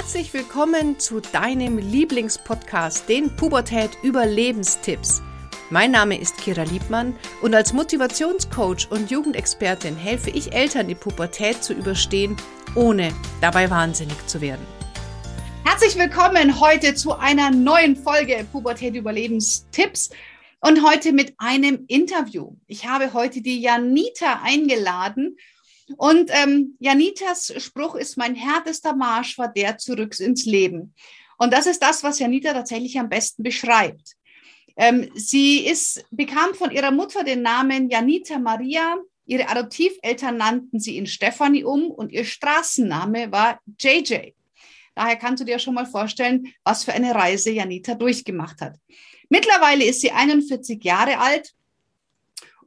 Herzlich willkommen zu deinem Lieblingspodcast, den Pubertät Überlebenstipps. Mein Name ist Kira Liebmann und als Motivationscoach und Jugendexpertin helfe ich Eltern, die Pubertät zu überstehen, ohne dabei wahnsinnig zu werden. Herzlich willkommen heute zu einer neuen Folge Pubertät Überlebenstipps und heute mit einem Interview. Ich habe heute die Janita eingeladen und ähm, Janitas Spruch ist, mein härtester Marsch war der zurück ins Leben. Und das ist das, was Janita tatsächlich am besten beschreibt. Ähm, sie ist, bekam von ihrer Mutter den Namen Janita Maria. Ihre Adoptiveltern nannten sie in Stefanie um und ihr Straßenname war JJ. Daher kannst du dir schon mal vorstellen, was für eine Reise Janita durchgemacht hat. Mittlerweile ist sie 41 Jahre alt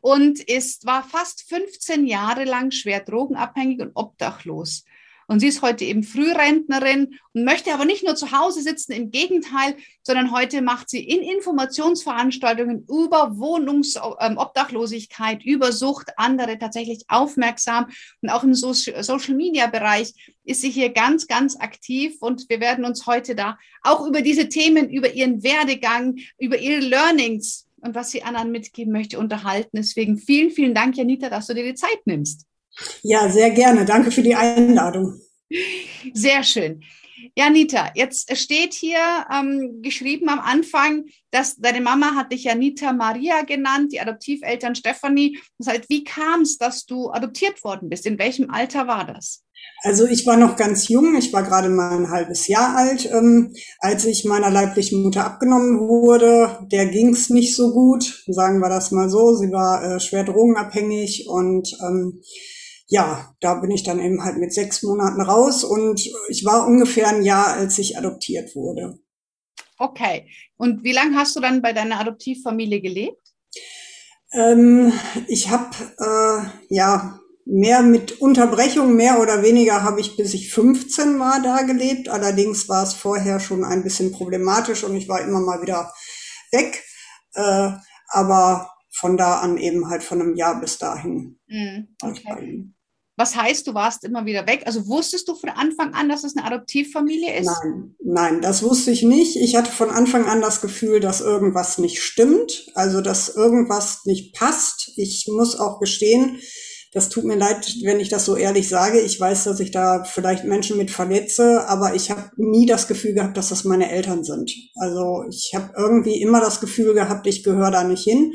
und ist, war fast 15 Jahre lang schwer drogenabhängig und obdachlos. Und sie ist heute eben Frührentnerin und möchte aber nicht nur zu Hause sitzen, im Gegenteil, sondern heute macht sie in Informationsveranstaltungen über Wohnungsobdachlosigkeit, ähm, über Sucht andere tatsächlich aufmerksam. Und auch im Social-Media-Bereich ist sie hier ganz, ganz aktiv. Und wir werden uns heute da auch über diese Themen, über ihren Werdegang, über ihre Learnings und was sie anderen mitgeben möchte, unterhalten. Deswegen vielen, vielen Dank, Janita, dass du dir die Zeit nimmst. Ja, sehr gerne. Danke für die Einladung. Sehr schön. Janita, jetzt steht hier ähm, geschrieben am Anfang, dass deine Mama hat dich Janita Maria genannt, die Adoptiveltern Stefanie. Das heißt, wie kam es, dass du adoptiert worden bist? In welchem Alter war das? Also ich war noch ganz jung, ich war gerade mal ein halbes Jahr alt, ähm, als ich meiner leiblichen Mutter abgenommen wurde. Der ging's nicht so gut, sagen wir das mal so. Sie war äh, schwer drogenabhängig und ähm, ja, da bin ich dann eben halt mit sechs Monaten raus und ich war ungefähr ein Jahr, als ich adoptiert wurde. Okay. Und wie lange hast du dann bei deiner Adoptivfamilie gelebt? Ähm, ich habe äh, ja mehr mit Unterbrechung, mehr oder weniger habe ich bis ich 15 war da gelebt. Allerdings war es vorher schon ein bisschen problematisch und ich war immer mal wieder weg. Äh, aber von da an eben halt von einem Jahr bis dahin. Mm, okay. Was heißt, du warst immer wieder weg? Also wusstest du von Anfang an, dass es eine Adoptivfamilie ist? Nein, nein, das wusste ich nicht. Ich hatte von Anfang an das Gefühl, dass irgendwas nicht stimmt, also dass irgendwas nicht passt. Ich muss auch gestehen, das tut mir leid, wenn ich das so ehrlich sage. Ich weiß, dass ich da vielleicht Menschen mit verletze, aber ich habe nie das Gefühl gehabt, dass das meine Eltern sind. Also ich habe irgendwie immer das Gefühl gehabt, ich gehöre da nicht hin.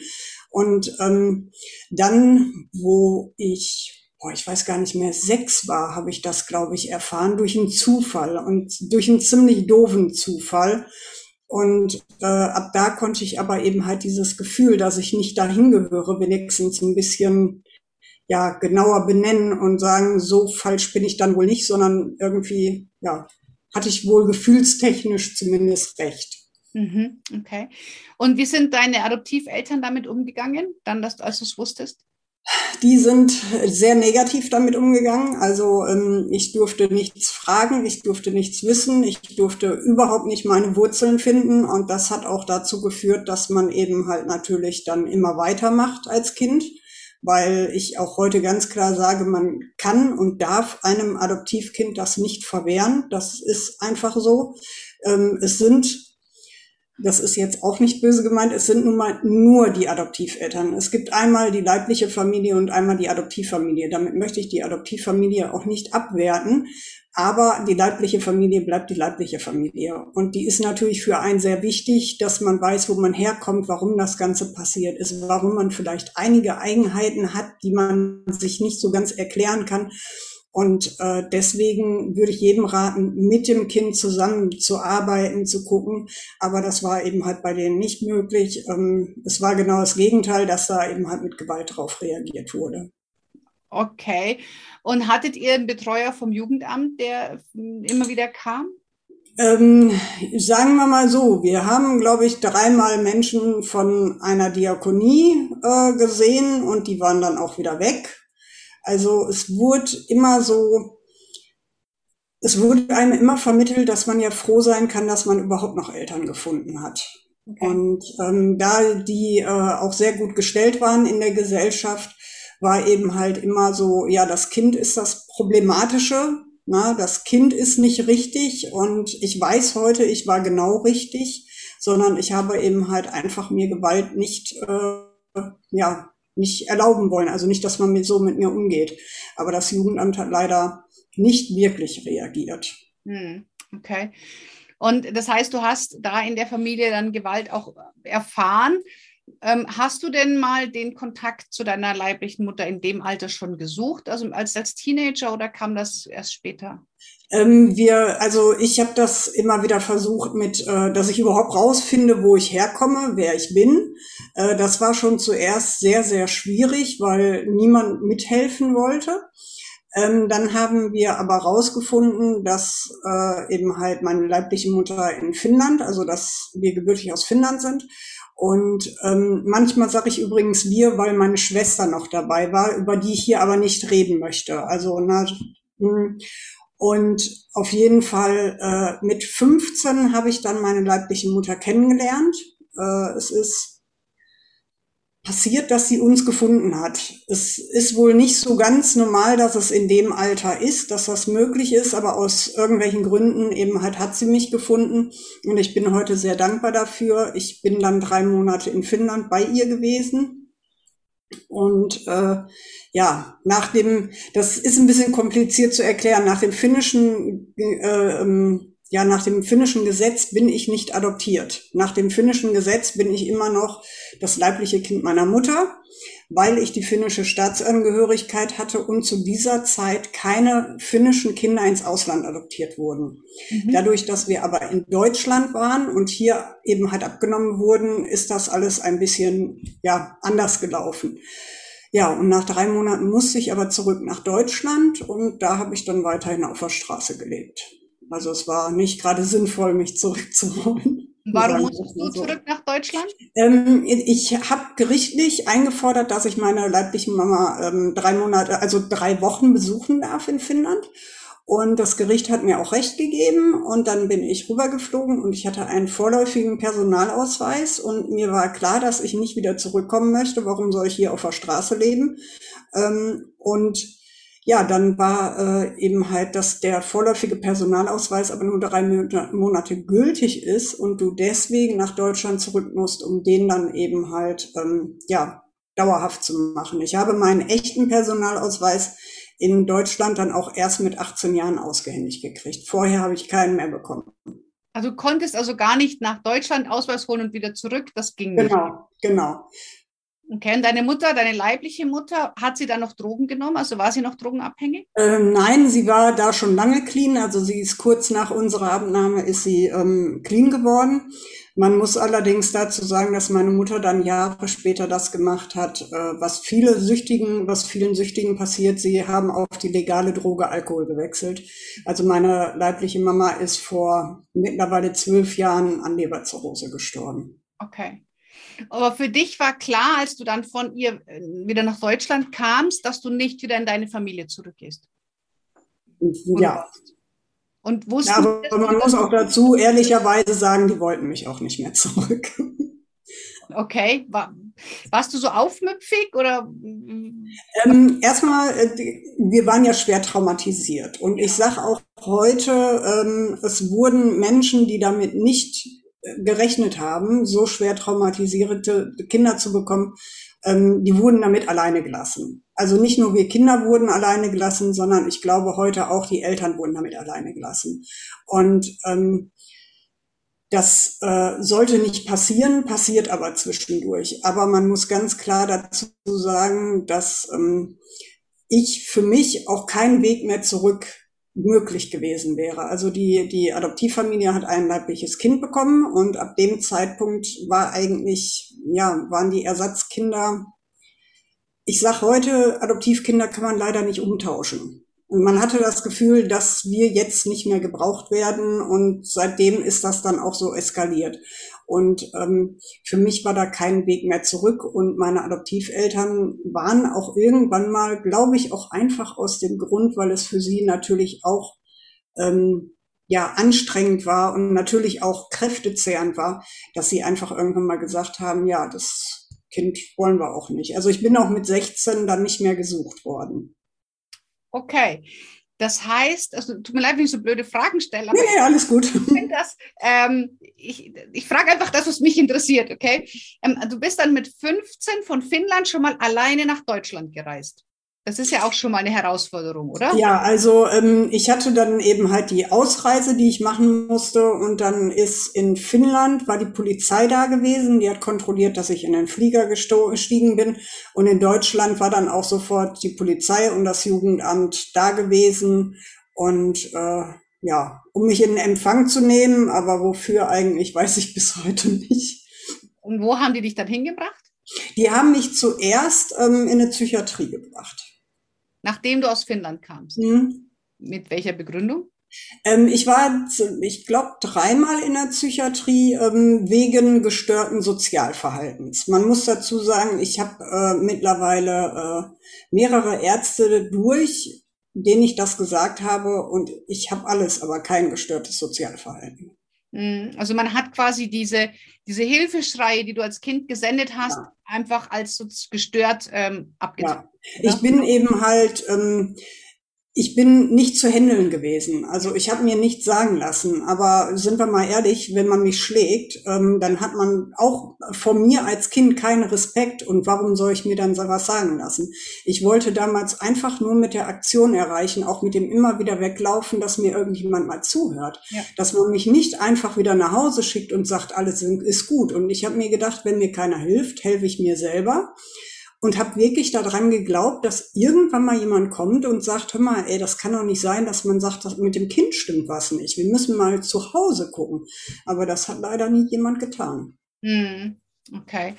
Und ähm, dann, wo ich boah, ich weiß gar nicht mehr, sechs war, habe ich das, glaube ich, erfahren, durch einen Zufall und durch einen ziemlich doofen Zufall. Und äh, ab da konnte ich aber eben halt dieses Gefühl, dass ich nicht dahin gehöre, wenigstens ein bisschen ja genauer benennen und sagen, so falsch bin ich dann wohl nicht, sondern irgendwie ja hatte ich wohl gefühlstechnisch zumindest recht. Mhm, okay. Und wie sind deine Adoptiveltern damit umgegangen, dann, dass, du es wusstest? Die sind sehr negativ damit umgegangen. Also ähm, ich durfte nichts fragen, ich durfte nichts wissen, ich durfte überhaupt nicht meine Wurzeln finden. Und das hat auch dazu geführt, dass man eben halt natürlich dann immer weitermacht als Kind weil ich auch heute ganz klar sage, man kann und darf einem Adoptivkind das nicht verwehren. Das ist einfach so. Ähm, es sind, das ist jetzt auch nicht böse gemeint, es sind nun mal nur die Adoptiveltern. Es gibt einmal die leibliche Familie und einmal die Adoptivfamilie. Damit möchte ich die Adoptivfamilie auch nicht abwerten. Aber die leibliche Familie bleibt die leibliche Familie. Und die ist natürlich für einen sehr wichtig, dass man weiß, wo man herkommt, warum das Ganze passiert ist, warum man vielleicht einige Eigenheiten hat, die man sich nicht so ganz erklären kann. Und äh, deswegen würde ich jedem raten, mit dem Kind zusammen zu arbeiten, zu gucken. Aber das war eben halt bei denen nicht möglich. Ähm, es war genau das Gegenteil, dass da eben halt mit Gewalt drauf reagiert wurde. Okay. Und hattet ihr einen Betreuer vom Jugendamt, der immer wieder kam? Ähm, sagen wir mal so, wir haben, glaube ich, dreimal Menschen von einer Diakonie äh, gesehen und die waren dann auch wieder weg. Also es wurde immer so, es wurde einem immer vermittelt, dass man ja froh sein kann, dass man überhaupt noch Eltern gefunden hat. Okay. Und ähm, da die äh, auch sehr gut gestellt waren in der Gesellschaft, war eben halt immer so, ja, das Kind ist das Problematische, Na, das Kind ist nicht richtig und ich weiß heute, ich war genau richtig, sondern ich habe eben halt einfach mir Gewalt nicht, äh, ja, nicht erlauben wollen. Also nicht, dass man mit, so mit mir umgeht. Aber das Jugendamt hat leider nicht wirklich reagiert. Hm, okay. Und das heißt, du hast da in der Familie dann Gewalt auch erfahren. Ähm, hast du denn mal den Kontakt zu deiner leiblichen Mutter in dem Alter schon gesucht, also als, als Teenager oder kam das erst später? Ähm, wir, also ich habe das immer wieder versucht mit, äh, dass ich überhaupt rausfinde, wo ich herkomme, wer ich bin. Äh, das war schon zuerst sehr, sehr schwierig, weil niemand mithelfen wollte. Ähm, dann haben wir aber rausgefunden, dass äh, eben halt meine leibliche Mutter in Finnland, also dass wir gebürtig aus Finnland sind. Und ähm, manchmal sage ich übrigens wir, weil meine Schwester noch dabei war, über die ich hier aber nicht reden möchte. Also na, hm. Und auf jeden Fall äh, mit 15 habe ich dann meine leibliche Mutter kennengelernt. Äh, es ist passiert, dass sie uns gefunden hat. Es ist wohl nicht so ganz normal, dass es in dem Alter ist, dass das möglich ist, aber aus irgendwelchen Gründen eben halt hat sie mich gefunden und ich bin heute sehr dankbar dafür. Ich bin dann drei Monate in Finnland bei ihr gewesen und äh, ja, nach dem, das ist ein bisschen kompliziert zu erklären, nach dem finnischen äh, ähm, ja, nach dem finnischen Gesetz bin ich nicht adoptiert. Nach dem finnischen Gesetz bin ich immer noch das leibliche Kind meiner Mutter, weil ich die finnische Staatsangehörigkeit hatte und zu dieser Zeit keine finnischen Kinder ins Ausland adoptiert wurden. Mhm. Dadurch, dass wir aber in Deutschland waren und hier eben halt abgenommen wurden, ist das alles ein bisschen, ja, anders gelaufen. Ja, und nach drei Monaten musste ich aber zurück nach Deutschland und da habe ich dann weiterhin auf der Straße gelebt. Also es war nicht gerade sinnvoll, mich zurückzuholen. Warum musstest du so. zurück nach Deutschland? Ähm, ich habe gerichtlich eingefordert, dass ich meine leibliche Mama ähm, drei Monate, also drei Wochen besuchen darf in Finnland. Und das Gericht hat mir auch recht gegeben und dann bin ich rübergeflogen und ich hatte einen vorläufigen Personalausweis und mir war klar, dass ich nicht wieder zurückkommen möchte. Warum soll ich hier auf der Straße leben? Ähm, und ja, dann war äh, eben halt, dass der vorläufige Personalausweis aber nur drei Monate gültig ist und du deswegen nach Deutschland zurück musst, um den dann eben halt ähm, ja dauerhaft zu machen. Ich habe meinen echten Personalausweis in Deutschland dann auch erst mit 18 Jahren ausgehändigt gekriegt. Vorher habe ich keinen mehr bekommen. Also du konntest also gar nicht nach Deutschland Ausweis holen und wieder zurück, das ging nicht. Genau, genau. Okay, und deine Mutter, deine leibliche Mutter, hat sie da noch Drogen genommen? Also war sie noch drogenabhängig? Ähm, nein, sie war da schon lange clean. Also sie ist kurz nach unserer Abnahme ist sie ähm, clean geworden. Man muss allerdings dazu sagen, dass meine Mutter dann Jahre später das gemacht hat, äh, was viele Süchtigen, was vielen Süchtigen passiert. Sie haben auf die legale Droge Alkohol gewechselt. Also meine leibliche Mama ist vor mittlerweile zwölf Jahren an Leberzirrhose gestorben. Okay. Aber für dich war klar, als du dann von ihr äh, wieder nach Deutschland kamst, dass du nicht wieder in deine Familie zurückgehst. Ja. Und wussten ja, aber man muss auch dazu ehrlicherweise sagen, die wollten mich auch nicht mehr zurück. Okay, War, warst du so aufmüpfig oder? Ähm, erstmal, äh, wir waren ja schwer traumatisiert und ich sage auch heute, ähm, es wurden Menschen, die damit nicht gerechnet haben, so schwer traumatisierte Kinder zu bekommen, ähm, die wurden damit alleine gelassen. Also nicht nur wir Kinder wurden alleine gelassen, sondern ich glaube heute auch die Eltern wurden damit alleine gelassen. Und ähm, das äh, sollte nicht passieren, passiert aber zwischendurch. Aber man muss ganz klar dazu sagen, dass ähm, ich für mich auch keinen Weg mehr zurück möglich gewesen wäre. Also die, die Adoptivfamilie hat ein leibliches Kind bekommen und ab dem Zeitpunkt war eigentlich, ja, waren die Ersatzkinder, ich sag heute, Adoptivkinder kann man leider nicht umtauschen. Und man hatte das Gefühl, dass wir jetzt nicht mehr gebraucht werden und seitdem ist das dann auch so eskaliert. Und ähm, für mich war da kein Weg mehr zurück. Und meine Adoptiveltern waren auch irgendwann mal, glaube ich, auch einfach aus dem Grund, weil es für sie natürlich auch ähm, ja anstrengend war und natürlich auch kräftezehrend war, dass sie einfach irgendwann mal gesagt haben, ja, das Kind wollen wir auch nicht. Also ich bin auch mit 16 dann nicht mehr gesucht worden. Okay. Das heißt, also tut mir leid, wenn ich so blöde Fragen stelle. Aber nee, alles gut. Ich, das, ähm, ich, ich frage einfach das, was mich interessiert, okay? Ähm, du bist dann mit 15 von Finnland schon mal alleine nach Deutschland gereist. Das ist ja auch schon mal eine Herausforderung, oder? Ja, also ähm, ich hatte dann eben halt die Ausreise, die ich machen musste. Und dann ist in Finnland, war die Polizei da gewesen. Die hat kontrolliert, dass ich in den Flieger gestiegen bin. Und in Deutschland war dann auch sofort die Polizei und das Jugendamt da gewesen. Und äh, ja, um mich in Empfang zu nehmen. Aber wofür eigentlich, weiß ich bis heute nicht. Und wo haben die dich dann hingebracht? Die haben mich zuerst ähm, in eine Psychiatrie gebracht. Nachdem du aus Finnland kamst. Mhm. Mit welcher Begründung? Ähm, ich war, ich glaube, dreimal in der Psychiatrie ähm, wegen gestörten Sozialverhaltens. Man muss dazu sagen, ich habe äh, mittlerweile äh, mehrere Ärzte durch, denen ich das gesagt habe, und ich habe alles, aber kein gestörtes Sozialverhalten. Mhm. Also man hat quasi diese, diese Hilfeschreie, die du als Kind gesendet hast, ja. einfach als so gestört ähm, abgetan. Ja. Ich bin eben halt ähm, ich bin nicht zu handeln gewesen. Also ich habe mir nichts sagen lassen. Aber sind wir mal ehrlich, wenn man mich schlägt, ähm, dann hat man auch vor mir als Kind keinen Respekt. Und warum soll ich mir dann sowas sagen lassen? Ich wollte damals einfach nur mit der Aktion erreichen, auch mit dem immer wieder weglaufen, dass mir irgendjemand mal zuhört. Ja. Dass man mich nicht einfach wieder nach Hause schickt und sagt, alles ist gut. Und ich habe mir gedacht, wenn mir keiner hilft, helfe ich mir selber und habe wirklich daran geglaubt, dass irgendwann mal jemand kommt und sagt, hör mal, ey, das kann doch nicht sein, dass man sagt, dass mit dem Kind stimmt was nicht. Wir müssen mal zu Hause gucken. Aber das hat leider nie jemand getan. Hm, okay.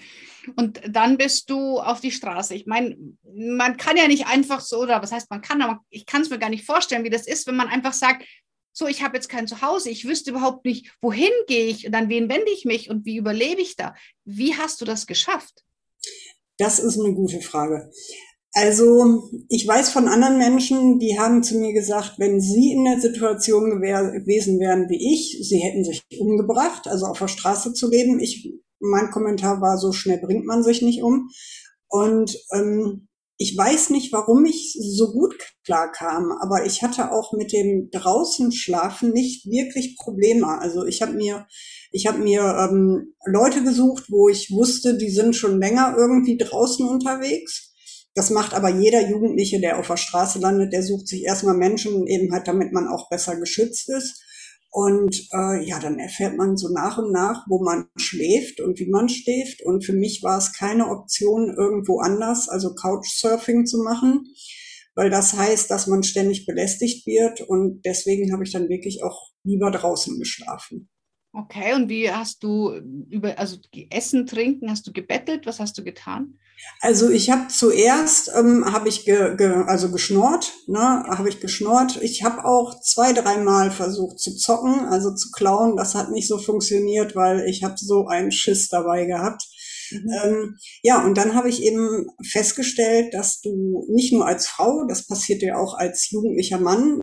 Und dann bist du auf die Straße. Ich meine, man kann ja nicht einfach so, oder was heißt man kann, aber ich kann es mir gar nicht vorstellen, wie das ist, wenn man einfach sagt, so, ich habe jetzt kein Zuhause, ich wüsste überhaupt nicht, wohin gehe ich und an wen wende ich mich und wie überlebe ich da. Wie hast du das geschafft? Das ist eine gute Frage. Also ich weiß von anderen Menschen, die haben zu mir gesagt, wenn sie in der Situation gewesen wären wie ich, sie hätten sich umgebracht, also auf der Straße zu leben. Ich, mein Kommentar war, so schnell bringt man sich nicht um. Und ähm, ich weiß nicht, warum ich so gut klar kam, aber ich hatte auch mit dem draußen schlafen nicht wirklich Probleme. Also ich habe mir, ich habe mir ähm, Leute gesucht, wo ich wusste, die sind schon länger irgendwie draußen unterwegs. Das macht aber jeder Jugendliche, der auf der Straße landet, der sucht sich erstmal Menschen, eben halt, damit man auch besser geschützt ist. Und äh, ja, dann erfährt man so nach und nach, wo man schläft und wie man schläft. Und für mich war es keine Option, irgendwo anders, also Couchsurfing zu machen, weil das heißt, dass man ständig belästigt wird. Und deswegen habe ich dann wirklich auch lieber draußen geschlafen. Okay, und wie hast du über, also Essen, Trinken, hast du gebettelt? Was hast du getan? Also ich habe zuerst ähm, habe ich ge, ge, also geschnort, ne, habe ich geschnort. Ich habe auch zwei, dreimal versucht zu zocken, also zu klauen. Das hat nicht so funktioniert, weil ich habe so einen Schiss dabei gehabt. Mhm. Ähm, ja, und dann habe ich eben festgestellt, dass du nicht nur als Frau, das passiert dir auch als jugendlicher Mann,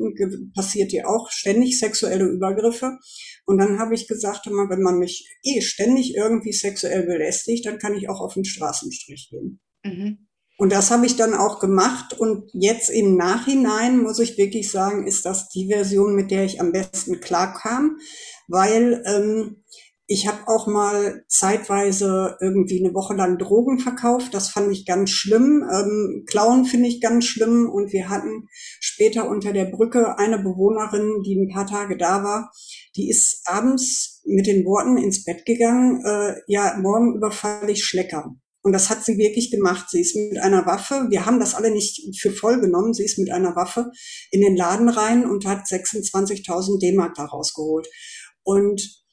passiert dir auch ständig sexuelle Übergriffe. Und dann habe ich gesagt, immer, wenn man mich eh ständig irgendwie sexuell belästigt, dann kann ich auch auf den Straßenstrich gehen. Mhm. Und das habe ich dann auch gemacht. Und jetzt im Nachhinein muss ich wirklich sagen, ist das die Version, mit der ich am besten klarkam, weil ähm, ich habe auch mal zeitweise irgendwie eine Woche lang Drogen verkauft. Das fand ich ganz schlimm. Ähm, Klauen finde ich ganz schlimm. Und wir hatten später unter der Brücke eine Bewohnerin, die ein paar Tage da war. Die ist abends mit den Worten ins Bett gegangen. Äh, ja, morgen überfalle ich Schlecker. Und das hat sie wirklich gemacht. Sie ist mit einer Waffe, wir haben das alle nicht für voll genommen, sie ist mit einer Waffe in den Laden rein und hat 26.000 D-Mark da rausgeholt. Und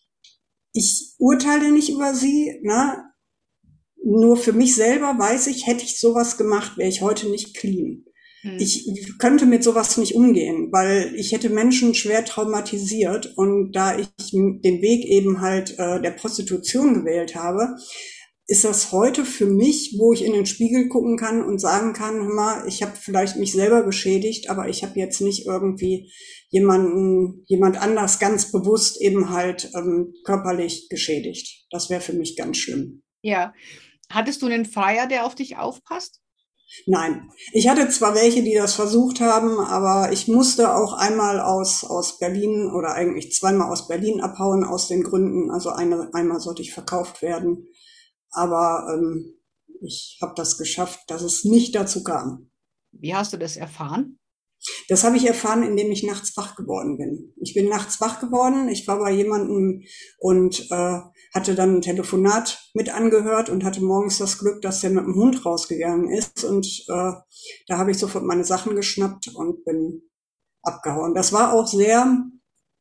ich urteile nicht über sie, ne? Nur für mich selber weiß ich, hätte ich sowas gemacht, wäre ich heute nicht clean. Hm. Ich könnte mit sowas nicht umgehen, weil ich hätte Menschen schwer traumatisiert und da ich den Weg eben halt äh, der Prostitution gewählt habe, ist das heute für mich, wo ich in den Spiegel gucken kann und sagen kann, hör mal, ich habe vielleicht mich selber geschädigt, aber ich habe jetzt nicht irgendwie jemanden, jemand anders ganz bewusst eben halt ähm, körperlich geschädigt. Das wäre für mich ganz schlimm. Ja. Hattest du einen Freier, der auf dich aufpasst? Nein. Ich hatte zwar welche, die das versucht haben, aber ich musste auch einmal aus, aus Berlin oder eigentlich zweimal aus Berlin abhauen aus den Gründen. Also eine, einmal sollte ich verkauft werden. Aber ähm, ich habe das geschafft, dass es nicht dazu kam. Wie hast du das erfahren? Das habe ich erfahren, indem ich nachts wach geworden bin. Ich bin nachts wach geworden. Ich war bei jemandem und äh, hatte dann ein Telefonat mit angehört und hatte morgens das Glück, dass der mit dem Hund rausgegangen ist. Und äh, da habe ich sofort meine Sachen geschnappt und bin abgehauen. Das war auch sehr,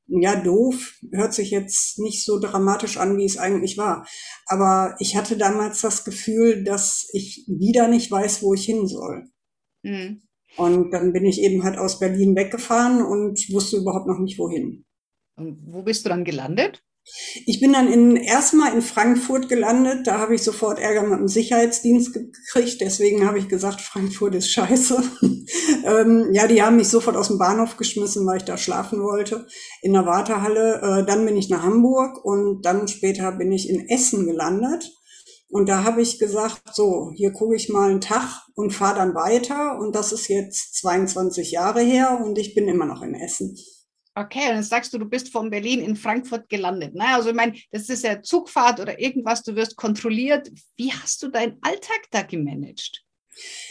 ja, doof. Hört sich jetzt nicht so dramatisch an, wie es eigentlich war. Aber ich hatte damals das Gefühl, dass ich wieder nicht weiß, wo ich hin soll. Mhm. Und dann bin ich eben halt aus Berlin weggefahren und wusste überhaupt noch nicht wohin. Und wo bist du dann gelandet? Ich bin dann in, erstmal in Frankfurt gelandet. Da habe ich sofort Ärger mit dem Sicherheitsdienst gekriegt. Deswegen habe ich gesagt, Frankfurt ist scheiße. ähm, ja, die haben mich sofort aus dem Bahnhof geschmissen, weil ich da schlafen wollte, in der Wartehalle. Äh, dann bin ich nach Hamburg und dann später bin ich in Essen gelandet. Und da habe ich gesagt, so, hier gucke ich mal einen Tag und fahre dann weiter. Und das ist jetzt 22 Jahre her und ich bin immer noch in Essen. Okay, und dann sagst du, du bist von Berlin in Frankfurt gelandet. Ne? Also ich meine, das ist ja Zugfahrt oder irgendwas, du wirst kontrolliert. Wie hast du deinen Alltag da gemanagt?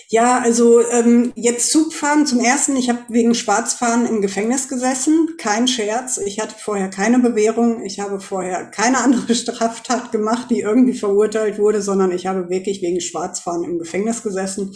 Ja, also ähm, jetzt Zugfahren zum ersten. Ich habe wegen Schwarzfahren im Gefängnis gesessen. Kein Scherz. Ich hatte vorher keine Bewährung. Ich habe vorher keine andere Straftat gemacht, die irgendwie verurteilt wurde, sondern ich habe wirklich wegen Schwarzfahren im Gefängnis gesessen.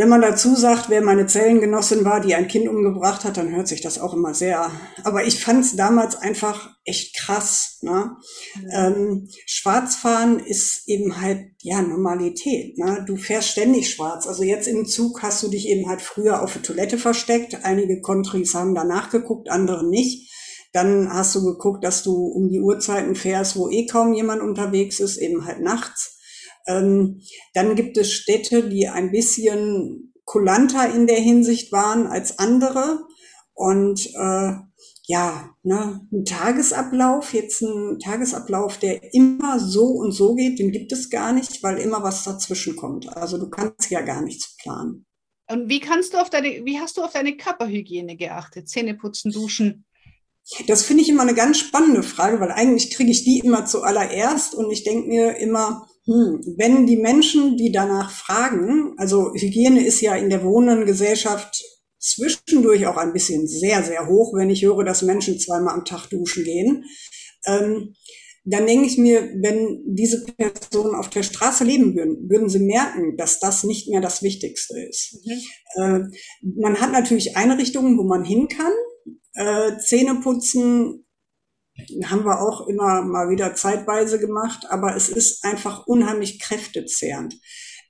Wenn man dazu sagt, wer meine Zellengenossin war, die ein Kind umgebracht hat, dann hört sich das auch immer sehr. Aber ich fand es damals einfach echt krass. Ne? Mhm. Ähm, Schwarzfahren ist eben halt ja Normalität. Ne? Du fährst ständig schwarz. Also jetzt im Zug hast du dich eben halt früher auf der Toilette versteckt. Einige Contris haben danach geguckt, andere nicht. Dann hast du geguckt, dass du um die Uhrzeiten fährst, wo eh kaum jemand unterwegs ist, eben halt nachts. Ähm, dann gibt es Städte, die ein bisschen kulanter in der Hinsicht waren als andere. Und äh, ja, ne, ein Tagesablauf, jetzt ein Tagesablauf, der immer so und so geht, den gibt es gar nicht, weil immer was dazwischen kommt. Also du kannst ja gar nichts planen. Und wie kannst du auf deine, wie hast du auf deine Körperhygiene geachtet? Zähne putzen, duschen? Das finde ich immer eine ganz spannende Frage, weil eigentlich kriege ich die immer zuallererst und ich denke mir immer, wenn die Menschen, die danach fragen, also Hygiene ist ja in der wohnenden Gesellschaft zwischendurch auch ein bisschen sehr, sehr hoch, wenn ich höre, dass Menschen zweimal am Tag duschen gehen. Ähm, dann denke ich mir, wenn diese Personen auf der Straße leben würden, würden sie merken, dass das nicht mehr das Wichtigste ist. Mhm. Äh, man hat natürlich Einrichtungen, wo man hin kann. Äh, Zähne putzen haben wir auch immer mal wieder zeitweise gemacht, aber es ist einfach unheimlich kräftezehrend.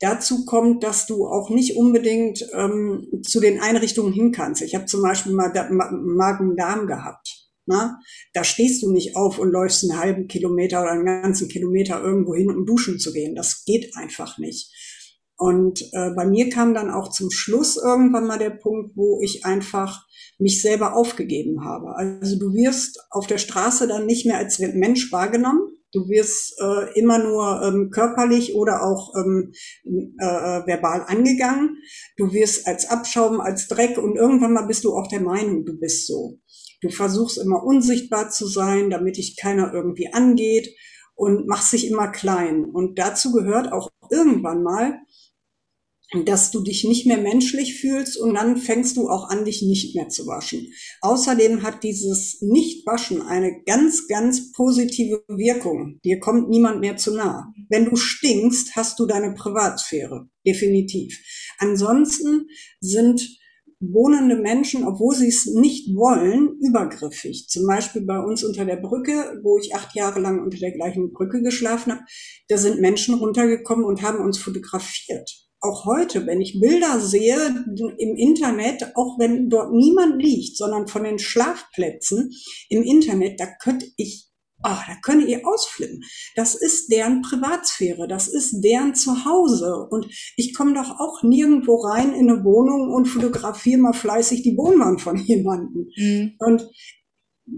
Dazu kommt, dass du auch nicht unbedingt ähm, zu den Einrichtungen hin kannst. Ich habe zum Beispiel mal Magen-Darm gehabt. Na? Da stehst du nicht auf und läufst einen halben Kilometer oder einen ganzen Kilometer irgendwo hin, um duschen zu gehen. Das geht einfach nicht. Und äh, bei mir kam dann auch zum Schluss irgendwann mal der Punkt, wo ich einfach mich selber aufgegeben habe. Also du wirst auf der Straße dann nicht mehr als Mensch wahrgenommen. Du wirst äh, immer nur ähm, körperlich oder auch ähm, äh, verbal angegangen. Du wirst als Abschaum, als Dreck und irgendwann mal bist du auch der Meinung, du bist so. Du versuchst immer unsichtbar zu sein, damit dich keiner irgendwie angeht und machst dich immer klein. Und dazu gehört auch irgendwann mal, dass du dich nicht mehr menschlich fühlst und dann fängst du auch an, dich nicht mehr zu waschen. Außerdem hat dieses Nichtwaschen eine ganz, ganz positive Wirkung. Dir kommt niemand mehr zu nah. Wenn du stinkst, hast du deine Privatsphäre. Definitiv. Ansonsten sind wohnende Menschen, obwohl sie es nicht wollen, übergriffig. Zum Beispiel bei uns unter der Brücke, wo ich acht Jahre lang unter der gleichen Brücke geschlafen habe, da sind Menschen runtergekommen und haben uns fotografiert auch heute, wenn ich Bilder sehe im Internet, auch wenn dort niemand liegt, sondern von den Schlafplätzen im Internet, da könnte ich, ah, da könnte ich ausflippen. Das ist deren Privatsphäre, das ist deren Zuhause. Und ich komme doch auch nirgendwo rein in eine Wohnung und fotografiere mal fleißig die Wohnwand von jemandem. Mhm. Und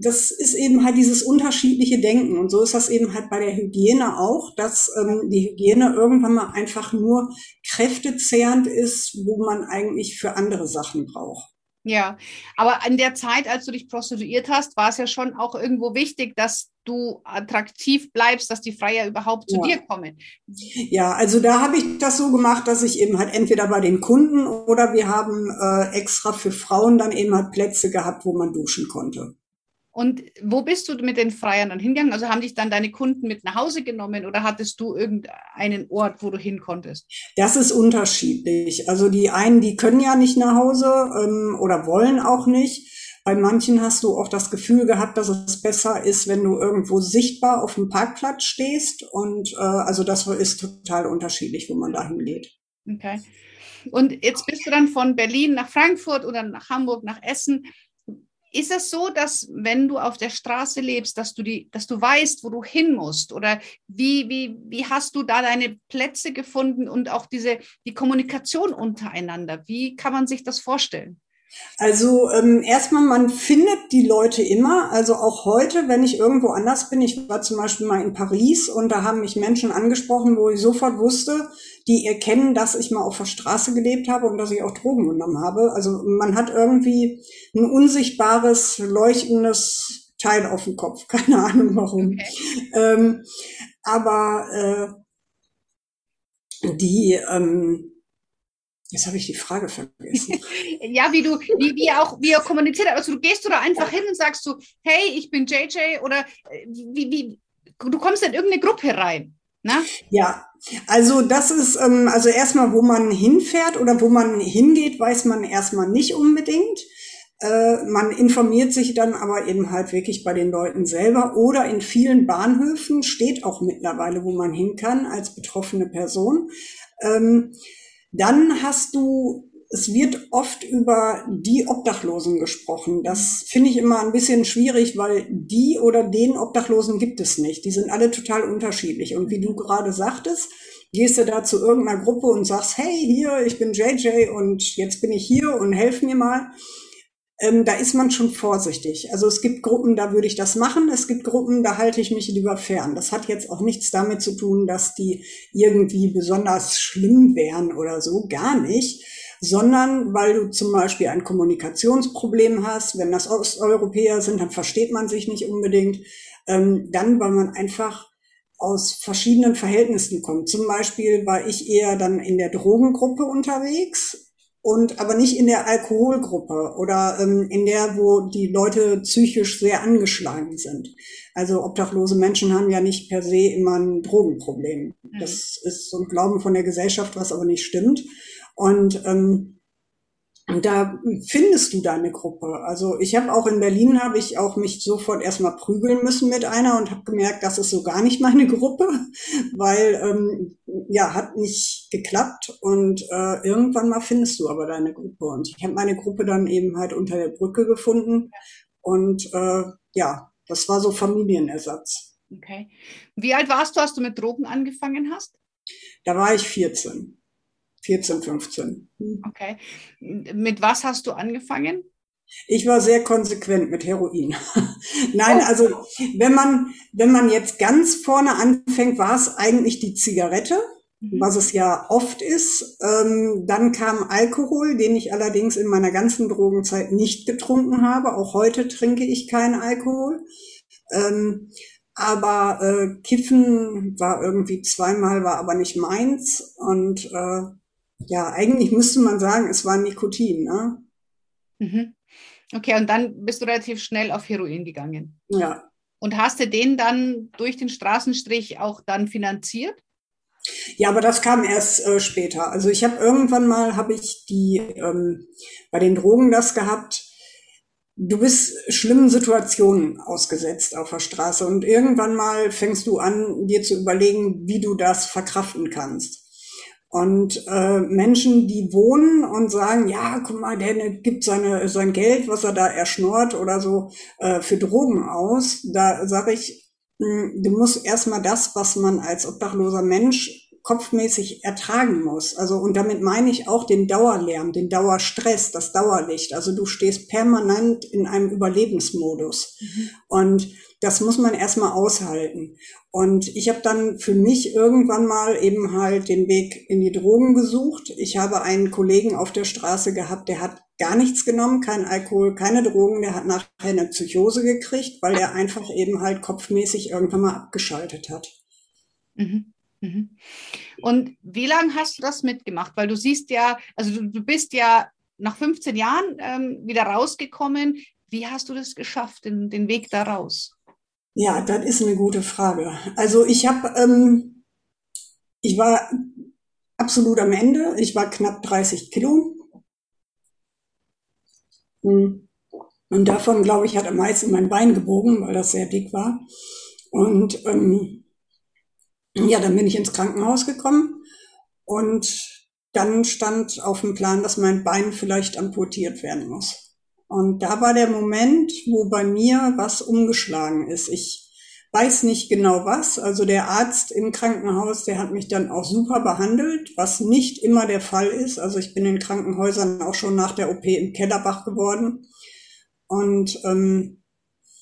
das ist eben halt dieses unterschiedliche Denken. Und so ist das eben halt bei der Hygiene auch, dass ähm, die Hygiene irgendwann mal einfach nur kräftezehrend ist, wo man eigentlich für andere Sachen braucht. Ja, aber in der Zeit, als du dich prostituiert hast, war es ja schon auch irgendwo wichtig, dass du attraktiv bleibst, dass die Freier überhaupt zu ja. dir kommen. Ja, also da habe ich das so gemacht, dass ich eben halt entweder bei den Kunden oder wir haben äh, extra für Frauen dann eben halt Plätze gehabt, wo man duschen konnte. Und wo bist du mit den Freiern dann hingegangen? Also haben dich dann deine Kunden mit nach Hause genommen oder hattest du irgendeinen Ort, wo du hin konntest? Das ist unterschiedlich. Also die einen, die können ja nicht nach Hause ähm, oder wollen auch nicht. Bei manchen hast du auch das Gefühl gehabt, dass es besser ist, wenn du irgendwo sichtbar auf dem Parkplatz stehst. Und äh, also das ist total unterschiedlich, wo man da hingeht. Okay. Und jetzt bist du dann von Berlin nach Frankfurt oder nach Hamburg, nach Essen. Ist es so, dass wenn du auf der Straße lebst, dass du die, dass du weißt, wo du hin musst? Oder wie, wie, wie hast du da deine Plätze gefunden und auch diese, die Kommunikation untereinander? Wie kann man sich das vorstellen? Also ähm, erstmal, man findet die Leute immer. Also auch heute, wenn ich irgendwo anders bin, ich war zum Beispiel mal in Paris und da haben mich Menschen angesprochen, wo ich sofort wusste, die erkennen, dass ich mal auf der Straße gelebt habe und dass ich auch Drogen genommen habe. Also man hat irgendwie ein unsichtbares, leuchtendes Teil auf dem Kopf. Keine Ahnung warum. Okay. Ähm, aber äh, die ähm, Jetzt habe ich die Frage vergessen. ja, wie du, wie, wie auch, wie er kommuniziert hat. Also du gehst du da einfach hin und sagst so, hey, ich bin JJ oder äh, wie, wie, du kommst in irgendeine Gruppe rein. Ne? Ja, also das ist, ähm, also erstmal, wo man hinfährt oder wo man hingeht, weiß man erstmal nicht unbedingt. Äh, man informiert sich dann aber eben halt wirklich bei den Leuten selber oder in vielen Bahnhöfen steht auch mittlerweile, wo man hin kann als betroffene Person. Ähm, dann hast du, es wird oft über die Obdachlosen gesprochen. Das finde ich immer ein bisschen schwierig, weil die oder den Obdachlosen gibt es nicht. Die sind alle total unterschiedlich. Und wie du gerade sagtest, gehst du da zu irgendeiner Gruppe und sagst, hey, hier, ich bin JJ und jetzt bin ich hier und helf mir mal ähm, da ist man schon vorsichtig. Also es gibt Gruppen, da würde ich das machen. Es gibt Gruppen, da halte ich mich lieber fern. Das hat jetzt auch nichts damit zu tun, dass die irgendwie besonders schlimm wären oder so, gar nicht, sondern weil du zum Beispiel ein Kommunikationsproblem hast. Wenn das Osteuropäer sind, dann versteht man sich nicht unbedingt. Ähm, dann, weil man einfach aus verschiedenen Verhältnissen kommt. Zum Beispiel war ich eher dann in der Drogengruppe unterwegs und aber nicht in der Alkoholgruppe oder ähm, in der, wo die Leute psychisch sehr angeschlagen sind. Also obdachlose Menschen haben ja nicht per se immer ein Drogenproblem. Mhm. Das ist so ein Glauben von der Gesellschaft, was aber nicht stimmt. Und ähm, und da findest du deine Gruppe. Also ich habe auch in Berlin habe ich auch mich sofort erstmal prügeln müssen mit einer und habe gemerkt, das ist so gar nicht meine Gruppe, weil ähm, ja hat nicht geklappt und äh, irgendwann mal findest du aber deine Gruppe und ich habe meine Gruppe dann eben halt unter der Brücke gefunden und äh, ja, das war so Familienersatz. Okay. Wie alt warst du, als du mit Drogen angefangen hast? Da war ich 14. 14, 15. Hm. Okay. Mit was hast du angefangen? Ich war sehr konsequent mit Heroin. Nein, oh. also wenn man, wenn man jetzt ganz vorne anfängt, war es eigentlich die Zigarette, mhm. was es ja oft ist. Ähm, dann kam Alkohol, den ich allerdings in meiner ganzen Drogenzeit nicht getrunken habe. Auch heute trinke ich keinen Alkohol. Ähm, aber äh, Kiffen war irgendwie zweimal, war aber nicht meins. Und äh, ja, eigentlich müsste man sagen, es war Nikotin. Ne? Mhm. Okay, und dann bist du relativ schnell auf Heroin gegangen. Ja. Und hast du den dann durch den Straßenstrich auch dann finanziert? Ja, aber das kam erst äh, später. Also ich habe irgendwann mal, habe ich die ähm, bei den Drogen das gehabt. Du bist schlimmen Situationen ausgesetzt auf der Straße und irgendwann mal fängst du an, dir zu überlegen, wie du das verkraften kannst. Und äh, Menschen, die wohnen und sagen, ja, guck mal, der gibt seine, sein Geld, was er da erschnort oder so, äh, für Drogen aus, da sage ich, mh, hm, du musst erstmal das, was man als obdachloser Mensch kopfmäßig ertragen muss. Also, und damit meine ich auch den Dauerlärm, den Dauerstress, das Dauerlicht. Also du stehst permanent in einem Überlebensmodus. Mhm. Und das muss man erstmal aushalten. Und ich habe dann für mich irgendwann mal eben halt den Weg in die Drogen gesucht. Ich habe einen Kollegen auf der Straße gehabt, der hat gar nichts genommen, kein Alkohol, keine Drogen, der hat nachher eine Psychose gekriegt, weil er einfach eben halt kopfmäßig irgendwann mal abgeschaltet hat. Mhm. Mhm. Und wie lange hast du das mitgemacht? Weil du siehst ja, also du, du bist ja nach 15 Jahren ähm, wieder rausgekommen. Wie hast du das geschafft, den, den Weg da raus? Ja, das ist eine gute Frage. Also ich habe, ähm, ich war absolut am Ende. Ich war knapp 30 Kilo. Hm. Und davon, glaube ich, hat am meisten mein Bein gebogen, weil das sehr dick war. Und ähm, ja, dann bin ich ins Krankenhaus gekommen und dann stand auf dem Plan, dass mein Bein vielleicht amputiert werden muss. Und da war der Moment, wo bei mir was umgeschlagen ist. Ich weiß nicht genau was. Also der Arzt im Krankenhaus, der hat mich dann auch super behandelt, was nicht immer der Fall ist. Also ich bin in Krankenhäusern auch schon nach der OP im Kellerbach geworden. Und ähm,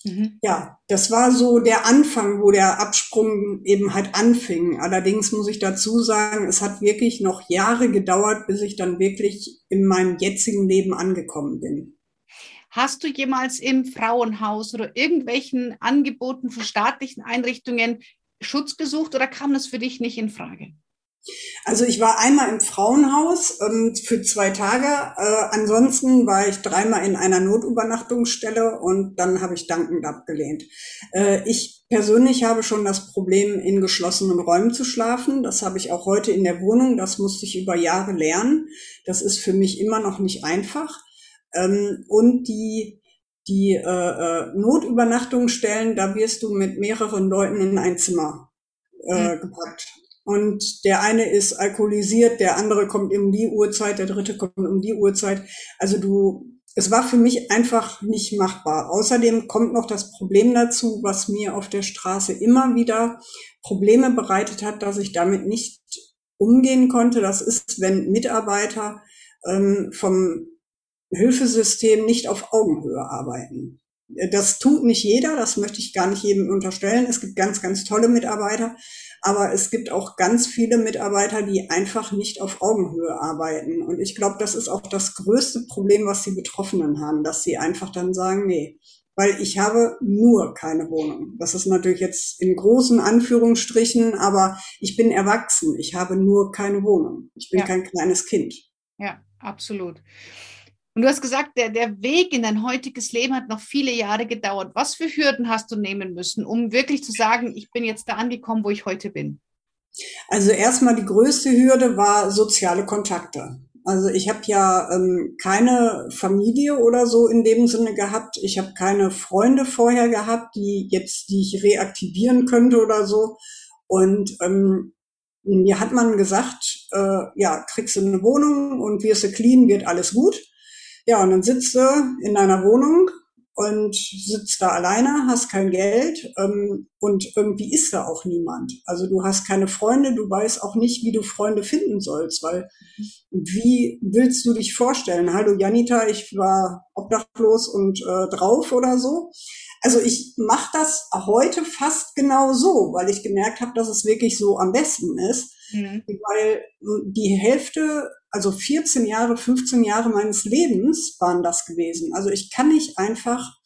Mhm. Ja, das war so der Anfang, wo der Absprung eben halt anfing. Allerdings muss ich dazu sagen, es hat wirklich noch Jahre gedauert, bis ich dann wirklich in meinem jetzigen Leben angekommen bin. Hast du jemals im Frauenhaus oder irgendwelchen Angeboten von staatlichen Einrichtungen Schutz gesucht oder kam das für dich nicht in Frage? Also ich war einmal im Frauenhaus ähm, für zwei Tage. Äh, ansonsten war ich dreimal in einer Notübernachtungsstelle und dann habe ich dankend abgelehnt. Äh, ich persönlich habe schon das Problem, in geschlossenen Räumen zu schlafen. Das habe ich auch heute in der Wohnung. Das musste ich über Jahre lernen. Das ist für mich immer noch nicht einfach. Ähm, und die die äh, äh, Notübernachtungsstellen, da wirst du mit mehreren Leuten in ein Zimmer äh, hm. gepackt und der eine ist alkoholisiert, der andere kommt um die Uhrzeit, der dritte kommt um die Uhrzeit. Also du, es war für mich einfach nicht machbar. Außerdem kommt noch das Problem dazu, was mir auf der Straße immer wieder Probleme bereitet hat, dass ich damit nicht umgehen konnte. Das ist, wenn Mitarbeiter ähm, vom Hilfesystem nicht auf Augenhöhe arbeiten. Das tut nicht jeder, das möchte ich gar nicht jedem unterstellen. Es gibt ganz, ganz tolle Mitarbeiter, aber es gibt auch ganz viele Mitarbeiter, die einfach nicht auf Augenhöhe arbeiten. Und ich glaube, das ist auch das größte Problem, was die Betroffenen haben, dass sie einfach dann sagen, nee, weil ich habe nur keine Wohnung. Das ist natürlich jetzt in großen Anführungsstrichen, aber ich bin erwachsen. Ich habe nur keine Wohnung. Ich bin ja. kein kleines Kind. Ja, absolut. Und du hast gesagt, der, der Weg in dein heutiges Leben hat noch viele Jahre gedauert. Was für Hürden hast du nehmen müssen, um wirklich zu sagen, ich bin jetzt da angekommen, wo ich heute bin? Also erstmal die größte Hürde war soziale Kontakte. Also ich habe ja ähm, keine Familie oder so in dem Sinne gehabt. Ich habe keine Freunde vorher gehabt, die jetzt, die ich reaktivieren könnte oder so. Und ähm, mir hat man gesagt, äh, ja, kriegst du eine Wohnung und wirst du clean, wird alles gut. Ja, und dann sitzt du in deiner Wohnung und sitzt da alleine, hast kein Geld ähm, und irgendwie ist da auch niemand. Also du hast keine Freunde, du weißt auch nicht, wie du Freunde finden sollst, weil wie willst du dich vorstellen? Hallo Janita, ich war obdachlos und äh, drauf oder so. Also ich mache das heute fast genau so, weil ich gemerkt habe, dass es wirklich so am besten ist, mhm. weil die Hälfte also 14 Jahre, 15 Jahre meines Lebens waren das gewesen. Also ich kann nicht einfach,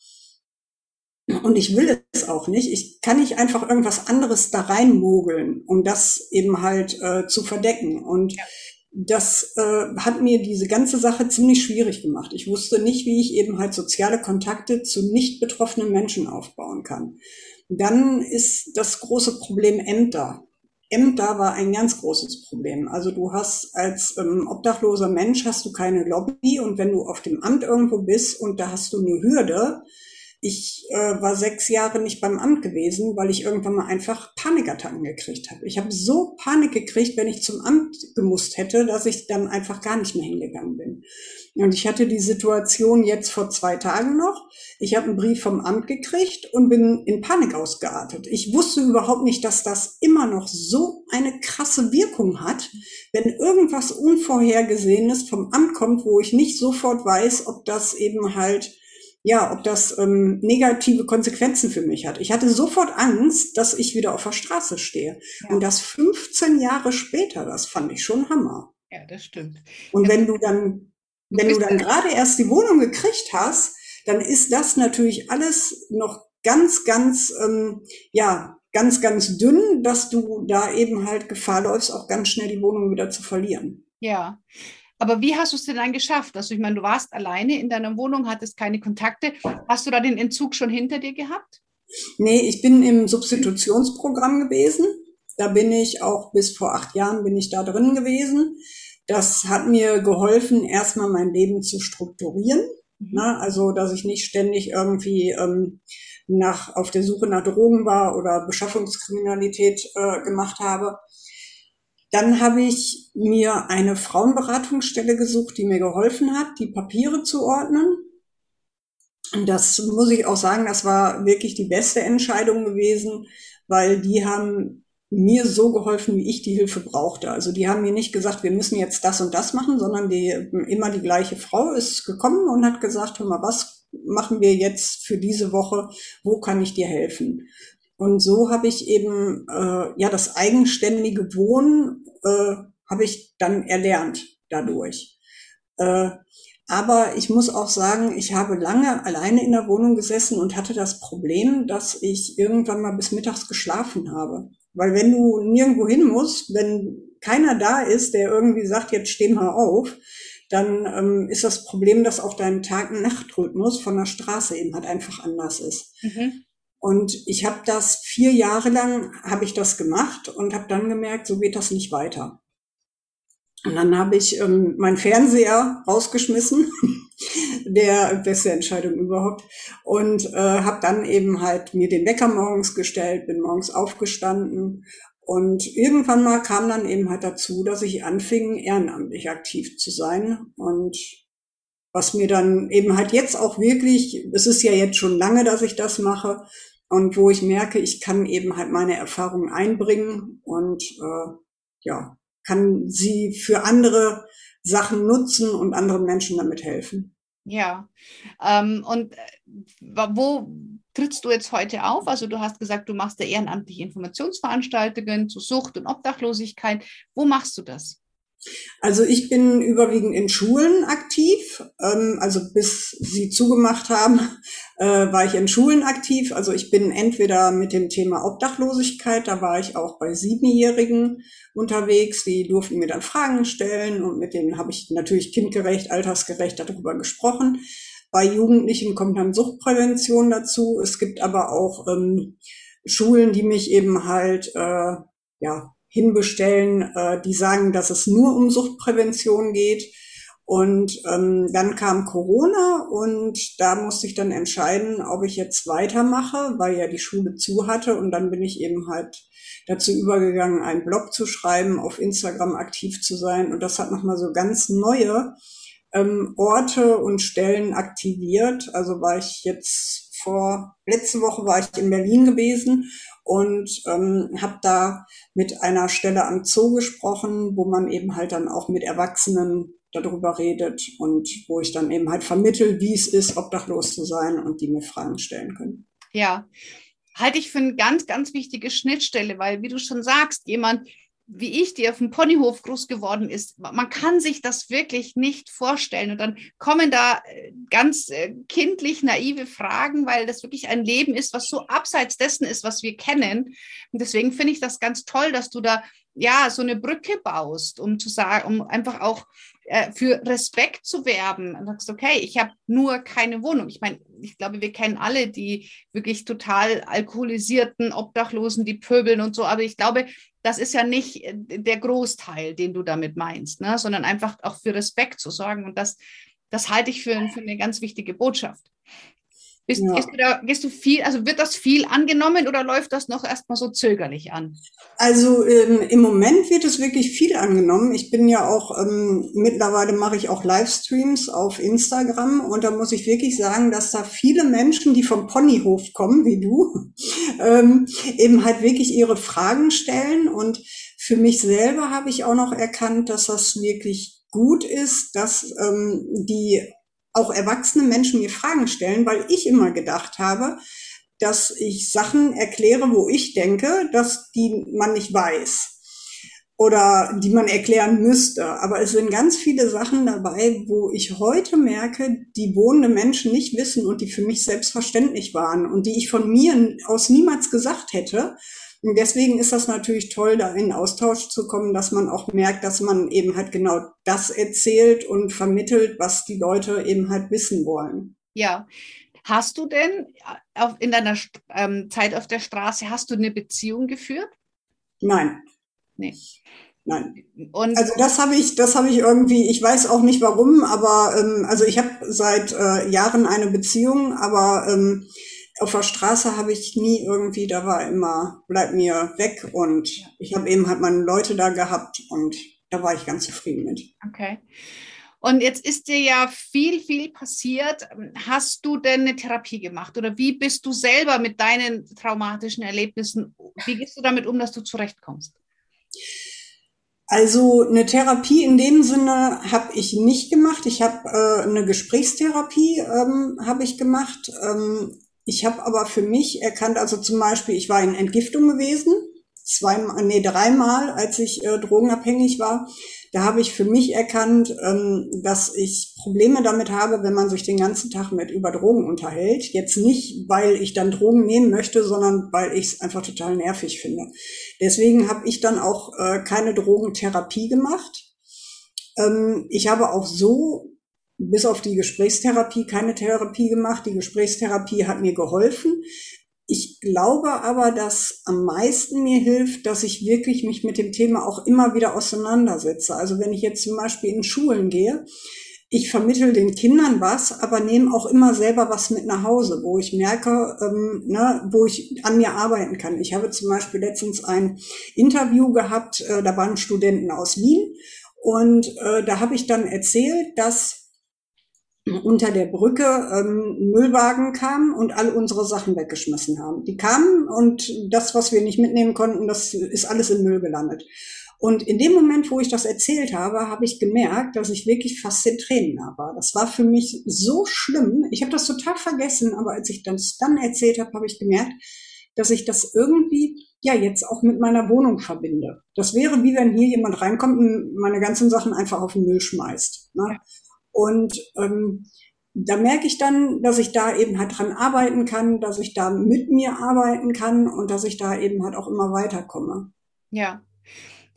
und ich will es auch nicht, ich kann nicht einfach irgendwas anderes da reinmogeln, um das eben halt äh, zu verdecken. Und das äh, hat mir diese ganze Sache ziemlich schwierig gemacht. Ich wusste nicht, wie ich eben halt soziale Kontakte zu nicht betroffenen Menschen aufbauen kann. Dann ist das große Problem Ämter. Ämter war ein ganz großes Problem. Also du hast als ähm, obdachloser Mensch hast du keine Lobby und wenn du auf dem Amt irgendwo bist und da hast du eine Hürde, ich äh, war sechs Jahre nicht beim Amt gewesen, weil ich irgendwann mal einfach Panikattacken gekriegt habe. Ich habe so Panik gekriegt, wenn ich zum Amt gemusst hätte, dass ich dann einfach gar nicht mehr hingegangen bin. Und ich hatte die Situation jetzt vor zwei Tagen noch. Ich habe einen Brief vom Amt gekriegt und bin in Panik ausgeartet. Ich wusste überhaupt nicht, dass das immer noch so eine krasse Wirkung hat, wenn irgendwas Unvorhergesehenes vom Amt kommt, wo ich nicht sofort weiß, ob das eben halt ja, ob das ähm, negative Konsequenzen für mich hat. Ich hatte sofort Angst, dass ich wieder auf der Straße stehe. Ja. Und das 15 Jahre später, das fand ich schon Hammer. Ja, das stimmt. Und wenn du dann wenn du dann gerade erst die Wohnung gekriegt hast, dann ist das natürlich alles noch ganz, ganz, ähm, ja, ganz, ganz dünn, dass du da eben halt Gefahr läufst, auch ganz schnell die Wohnung wieder zu verlieren. Ja. Aber wie hast du es denn dann geschafft? Also ich meine, du warst alleine in deiner Wohnung, hattest keine Kontakte. Hast du da den Entzug schon hinter dir gehabt? Nee, ich bin im Substitutionsprogramm gewesen. Da bin ich auch bis vor acht Jahren bin ich da drin gewesen. Das hat mir geholfen, erstmal mein Leben zu strukturieren. Mhm. Na, also, dass ich nicht ständig irgendwie ähm, nach, auf der Suche nach Drogen war oder Beschaffungskriminalität äh, gemacht habe. Dann habe ich mir eine Frauenberatungsstelle gesucht, die mir geholfen hat, die Papiere zu ordnen. Und das muss ich auch sagen, das war wirklich die beste Entscheidung gewesen, weil die haben mir so geholfen, wie ich die Hilfe brauchte. Also die haben mir nicht gesagt, wir müssen jetzt das und das machen, sondern die immer die gleiche Frau ist gekommen und hat gesagt, hör mal, was machen wir jetzt für diese Woche? Wo kann ich dir helfen? Und so habe ich eben äh, ja das eigenständige Wohnen äh, habe ich dann erlernt dadurch. Äh, aber ich muss auch sagen, ich habe lange alleine in der Wohnung gesessen und hatte das Problem, dass ich irgendwann mal bis mittags geschlafen habe. Weil wenn du nirgendwo hin musst, wenn keiner da ist, der irgendwie sagt, jetzt steh mal auf, dann ähm, ist das Problem, dass auch dein Tag-Nacht-Rhythmus von der Straße eben halt einfach anders ist. Mhm. Und ich habe das vier Jahre lang, habe ich das gemacht und habe dann gemerkt, so geht das nicht weiter. Und dann habe ich ähm, meinen Fernseher rausgeschmissen der beste Entscheidung überhaupt. Und äh, habe dann eben halt mir den Wecker morgens gestellt, bin morgens aufgestanden und irgendwann mal kam dann eben halt dazu, dass ich anfing, ehrenamtlich aktiv zu sein. Und was mir dann eben halt jetzt auch wirklich, es ist ja jetzt schon lange, dass ich das mache, und wo ich merke, ich kann eben halt meine Erfahrungen einbringen und äh, ja, kann sie für andere Sachen nutzen und anderen Menschen damit helfen. Ja, ähm, und äh, wo trittst du jetzt heute auf? Also du hast gesagt, du machst da ehrenamtliche Informationsveranstaltungen zu Sucht und Obdachlosigkeit. Wo machst du das? Also ich bin überwiegend in Schulen aktiv. Ähm, also bis sie zugemacht haben, äh, war ich in Schulen aktiv. Also ich bin entweder mit dem Thema Obdachlosigkeit, da war ich auch bei Siebenjährigen unterwegs, die durften mir dann Fragen stellen und mit denen habe ich natürlich kindgerecht, altersgerecht darüber gesprochen. Bei Jugendlichen kommt dann Suchtprävention dazu. Es gibt aber auch ähm, Schulen, die mich eben halt äh, ja hinbestellen, äh, die sagen, dass es nur um Suchtprävention geht. Und ähm, dann kam Corona und da musste ich dann entscheiden, ob ich jetzt weitermache, weil ja die Schule zu hatte. Und dann bin ich eben halt dazu übergegangen, einen Blog zu schreiben, auf Instagram aktiv zu sein. Und das hat nochmal so ganz neue ähm, Orte und Stellen aktiviert. Also war ich jetzt vor, letzte Woche war ich in Berlin gewesen und ähm, habe da mit einer Stelle am Zoo gesprochen, wo man eben halt dann auch mit Erwachsenen darüber redet und wo ich dann eben halt vermittel, wie es ist, obdachlos zu sein und die mir Fragen stellen können. Ja, halte ich für eine ganz, ganz wichtige Schnittstelle, weil, wie du schon sagst, jemand, wie ich, die auf dem Ponyhof groß geworden ist, man kann sich das wirklich nicht vorstellen. Und dann kommen da äh, ganz äh, kindlich naive Fragen, weil das wirklich ein Leben ist, was so abseits dessen ist, was wir kennen. Und deswegen finde ich das ganz toll, dass du da ja so eine Brücke baust, um zu sagen, um einfach auch äh, für Respekt zu werben. Und sagst, okay, ich habe nur keine Wohnung. Ich meine, ich glaube, wir kennen alle die wirklich total alkoholisierten Obdachlosen, die pöbeln und so. Aber ich glaube, das ist ja nicht äh, der Großteil, den du damit meinst, ne? sondern einfach auch für Respekt zu sorgen. Und das, das halte ich für, für eine ganz wichtige Botschaft. Bist, ja. gehst, du da, gehst du viel, also wird das viel angenommen oder läuft das noch erstmal so zögerlich an? Also ähm, im Moment wird es wirklich viel angenommen. Ich bin ja auch, ähm, mittlerweile mache ich auch Livestreams auf Instagram und da muss ich wirklich sagen, dass da viele Menschen, die vom Ponyhof kommen, wie du, ähm, eben halt wirklich ihre Fragen stellen und für mich selber habe ich auch noch erkannt, dass das wirklich gut ist, dass ähm, die auch erwachsene Menschen mir Fragen stellen, weil ich immer gedacht habe, dass ich Sachen erkläre, wo ich denke, dass die man nicht weiß oder die man erklären müsste. Aber es sind ganz viele Sachen dabei, wo ich heute merke, die wohnende Menschen nicht wissen und die für mich selbstverständlich waren und die ich von mir aus niemals gesagt hätte. Und deswegen ist das natürlich toll, da in Austausch zu kommen, dass man auch merkt, dass man eben halt genau das erzählt und vermittelt, was die Leute eben halt wissen wollen. Ja. Hast du denn auf, in deiner ähm, Zeit auf der Straße, hast du eine Beziehung geführt? Nein. Nee. Nein. Und also das habe ich, das habe ich irgendwie, ich weiß auch nicht warum, aber ähm, also ich habe seit äh, Jahren eine Beziehung, aber ähm, auf der Straße habe ich nie irgendwie, da war immer, bleib mir weg und ich habe eben halt meine Leute da gehabt und da war ich ganz zufrieden mit. Okay. Und jetzt ist dir ja viel, viel passiert. Hast du denn eine Therapie gemacht oder wie bist du selber mit deinen traumatischen Erlebnissen? Wie gehst du damit um, dass du zurechtkommst? Also eine Therapie in dem Sinne habe ich nicht gemacht. Ich habe äh, eine Gesprächstherapie ähm, habe ich gemacht. Ähm, ich habe aber für mich erkannt, also zum Beispiel, ich war in Entgiftung gewesen, zweimal, nee, dreimal, als ich äh, drogenabhängig war. Da habe ich für mich erkannt, ähm, dass ich Probleme damit habe, wenn man sich den ganzen Tag mit über Drogen unterhält. Jetzt nicht, weil ich dann Drogen nehmen möchte, sondern weil ich es einfach total nervig finde. Deswegen habe ich dann auch äh, keine Drogentherapie gemacht. Ähm, ich habe auch so bis auf die Gesprächstherapie keine Therapie gemacht. Die Gesprächstherapie hat mir geholfen. Ich glaube aber, dass am meisten mir hilft, dass ich wirklich mich mit dem Thema auch immer wieder auseinandersetze. Also wenn ich jetzt zum Beispiel in Schulen gehe, ich vermittel den Kindern was, aber nehme auch immer selber was mit nach Hause, wo ich merke, ähm, ne, wo ich an mir arbeiten kann. Ich habe zum Beispiel letztens ein Interview gehabt, äh, da waren Studenten aus Wien und äh, da habe ich dann erzählt, dass unter der Brücke ähm, Müllwagen kamen und all unsere Sachen weggeschmissen haben. Die kamen und das, was wir nicht mitnehmen konnten, das ist alles im Müll gelandet. Und in dem Moment, wo ich das erzählt habe, habe ich gemerkt, dass ich wirklich fast in Tränen war. Das war für mich so schlimm. Ich habe das total vergessen, aber als ich das dann erzählt habe, habe ich gemerkt, dass ich das irgendwie ja jetzt auch mit meiner Wohnung verbinde. Das wäre wie wenn hier jemand reinkommt und meine ganzen Sachen einfach auf den Müll schmeißt. Ne? Und ähm, da merke ich dann, dass ich da eben halt dran arbeiten kann, dass ich da mit mir arbeiten kann und dass ich da eben halt auch immer weiterkomme. Ja.